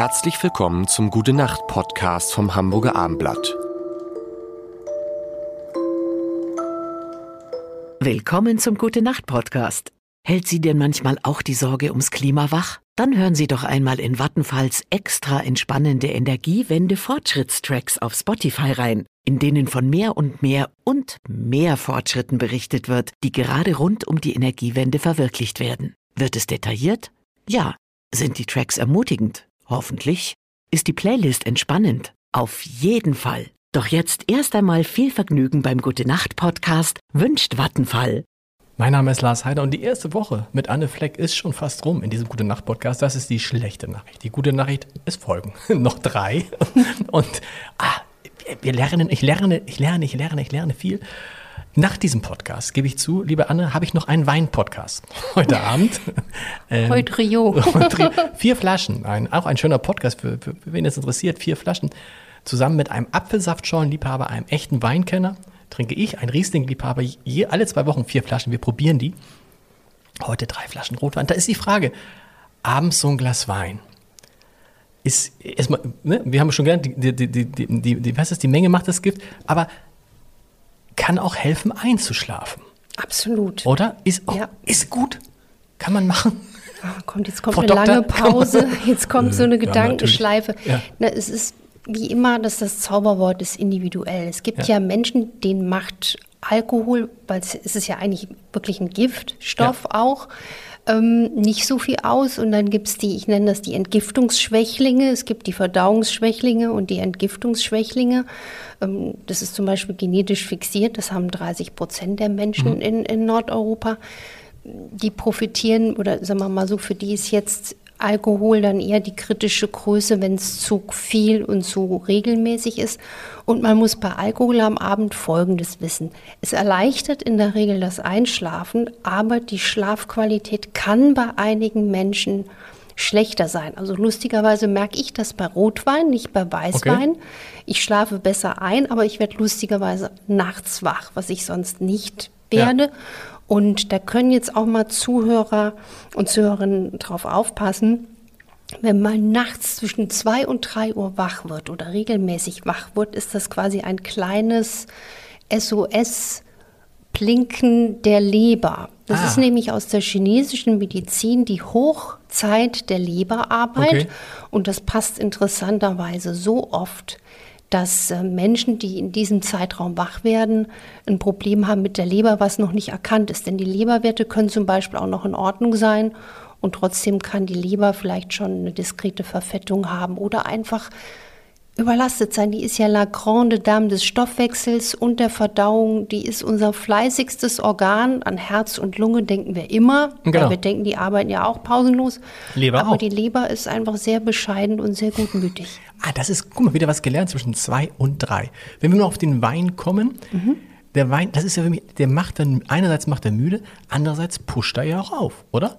Herzlich willkommen zum Gute Nacht Podcast vom Hamburger Armblatt. Willkommen zum Gute Nacht Podcast. Hält Sie denn manchmal auch die Sorge ums Klima wach? Dann hören Sie doch einmal in Vattenfalls extra entspannende Energiewende Fortschrittstracks auf Spotify rein, in denen von mehr und mehr und mehr Fortschritten berichtet wird, die gerade rund um die Energiewende verwirklicht werden. Wird es detailliert? Ja. Sind die Tracks ermutigend? Hoffentlich. Ist die Playlist entspannend? Auf jeden Fall. Doch jetzt erst einmal viel Vergnügen beim Gute Nacht Podcast wünscht Vattenfall. Mein Name ist Lars Heider und die erste Woche mit Anne Fleck ist schon fast rum in diesem Gute Nacht Podcast. Das ist die schlechte Nachricht. Die gute Nachricht ist folgen. Noch drei. Und ah, wir lernen, ich lerne, ich lerne, ich lerne, ich lerne viel. Nach diesem Podcast, gebe ich zu, liebe Anne, habe ich noch einen Wein-Podcast heute Abend. Ähm, heute Rio. vier Flaschen, ein, auch ein schöner Podcast, für, für, für wen es interessiert, vier Flaschen. Zusammen mit einem Apfelsaftschalenliebhaber, einem echten Weinkenner, trinke ich, ein Riesling-Liebhaber, je, alle zwei Wochen vier Flaschen. Wir probieren die. Heute drei Flaschen Rotwein. Da ist die Frage, abends so ein Glas Wein. Ist erstmal, ne, wir haben schon gelernt, die, die, die, die, die, was ist, die Menge macht das Gift, aber kann auch helfen, einzuschlafen. Absolut. Oder? Ist, oh, ja. ist gut. Kann man machen. Oh, kommt, jetzt kommt Frau eine Doktor, lange Pause, jetzt kommt so eine Gedankenschleife. Ja, Na, es ist wie immer, dass das Zauberwort ist individuell. Es gibt ja, ja Menschen, denen macht Alkohol, weil es ist ja eigentlich wirklich ein Giftstoff auch, ähm, nicht so viel aus. Und dann gibt es die, ich nenne das die Entgiftungsschwächlinge. Es gibt die Verdauungsschwächlinge und die Entgiftungsschwächlinge. Ähm, das ist zum Beispiel genetisch fixiert. Das haben 30 Prozent der Menschen mhm. in, in Nordeuropa. Die profitieren, oder sagen wir mal so, für die ist jetzt Alkohol dann eher die kritische Größe, wenn es zu viel und zu regelmäßig ist. Und man muss bei Alkohol am Abend Folgendes wissen. Es erleichtert in der Regel das Einschlafen, aber die Schlafqualität kann bei einigen Menschen schlechter sein. Also lustigerweise merke ich das bei Rotwein, nicht bei Weißwein. Okay. Ich schlafe besser ein, aber ich werde lustigerweise nachts wach, was ich sonst nicht werde. Ja. Und da können jetzt auch mal Zuhörer und Zuhörerinnen drauf aufpassen. Wenn man nachts zwischen zwei und drei Uhr wach wird oder regelmäßig wach wird, ist das quasi ein kleines SOS Blinken der Leber. Das ah. ist nämlich aus der chinesischen Medizin die Hochzeit der Leberarbeit. Okay. Und das passt interessanterweise so oft dass äh, Menschen, die in diesem Zeitraum wach werden, ein Problem haben mit der Leber, was noch nicht erkannt ist. Denn die Leberwerte können zum Beispiel auch noch in Ordnung sein und trotzdem kann die Leber vielleicht schon eine diskrete Verfettung haben oder einfach überlastet sein. Die ist ja la grande dame des Stoffwechsels und der Verdauung. Die ist unser fleißigstes Organ. An Herz und Lunge denken wir immer. Genau. Weil wir denken, die arbeiten ja auch pausenlos. Leber Aber auch. die Leber ist einfach sehr bescheiden und sehr gutmütig. Ah, das ist, guck mal, wieder was gelernt zwischen zwei und drei. Wenn wir nur auf den Wein kommen, mhm. der Wein, das ist ja für mich, der macht dann, einerseits macht er müde, andererseits pusht er ja auch auf, oder?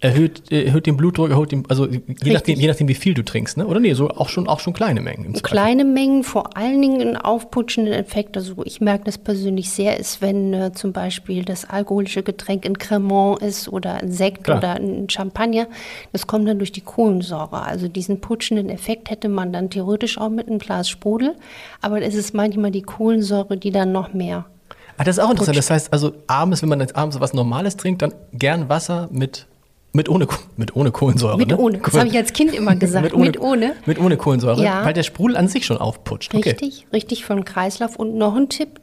Erhöht, erhöht den Blutdruck, erhöht den, also je nachdem, je nachdem, wie viel du trinkst, ne? oder nee, so auch schon, auch schon kleine Mengen. kleine Mengen, vor allen Dingen einen aufputschenden Effekt. Also ich merke das persönlich sehr, ist, wenn äh, zum Beispiel das alkoholische Getränk ein Cremant ist oder ein Sekt Klar. oder ein Champagner. Das kommt dann durch die Kohlensäure. Also diesen putschenden Effekt hätte man dann theoretisch auch mit einem Glas Sprudel, aber es ist manchmal die Kohlensäure, die dann noch mehr Ah, das ist auch interessant. Das heißt also abends, wenn man jetzt abends was Normales trinkt, dann gern Wasser mit mit ohne, mit ohne Kohlensäure. Mit ne? ohne. Das habe ich als Kind immer gesagt. mit, ohne, mit ohne. Mit ohne Kohlensäure, ja. weil der Sprudel an sich schon aufputscht. Okay. Richtig, richtig den Kreislauf. Und noch ein Tipp,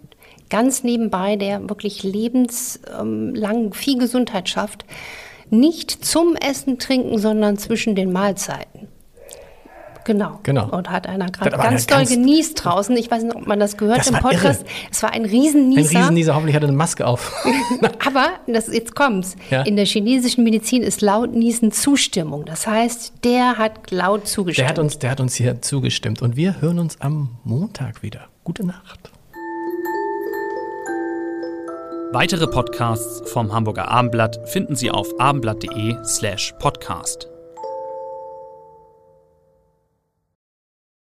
ganz nebenbei, der wirklich lebenslang viel Gesundheit schafft. Nicht zum Essen trinken, sondern zwischen den Mahlzeiten. Genau. genau. Und hat einer gerade ganz doll genießt draußen. Ich weiß nicht, ob man das gehört das im Podcast. Es war ein Riesennieser. Ein Riesennieser, hoffentlich hat er eine Maske auf. Aber, das, jetzt kommt's. Ja. In der chinesischen Medizin ist laut Niesen Zustimmung. Das heißt, der hat laut zugestimmt. Der hat uns, der hat uns hier zugestimmt. Und wir hören uns am Montag wieder. Gute Nacht. Weitere Podcasts vom Hamburger Abendblatt finden Sie auf abendblatt.de slash podcast.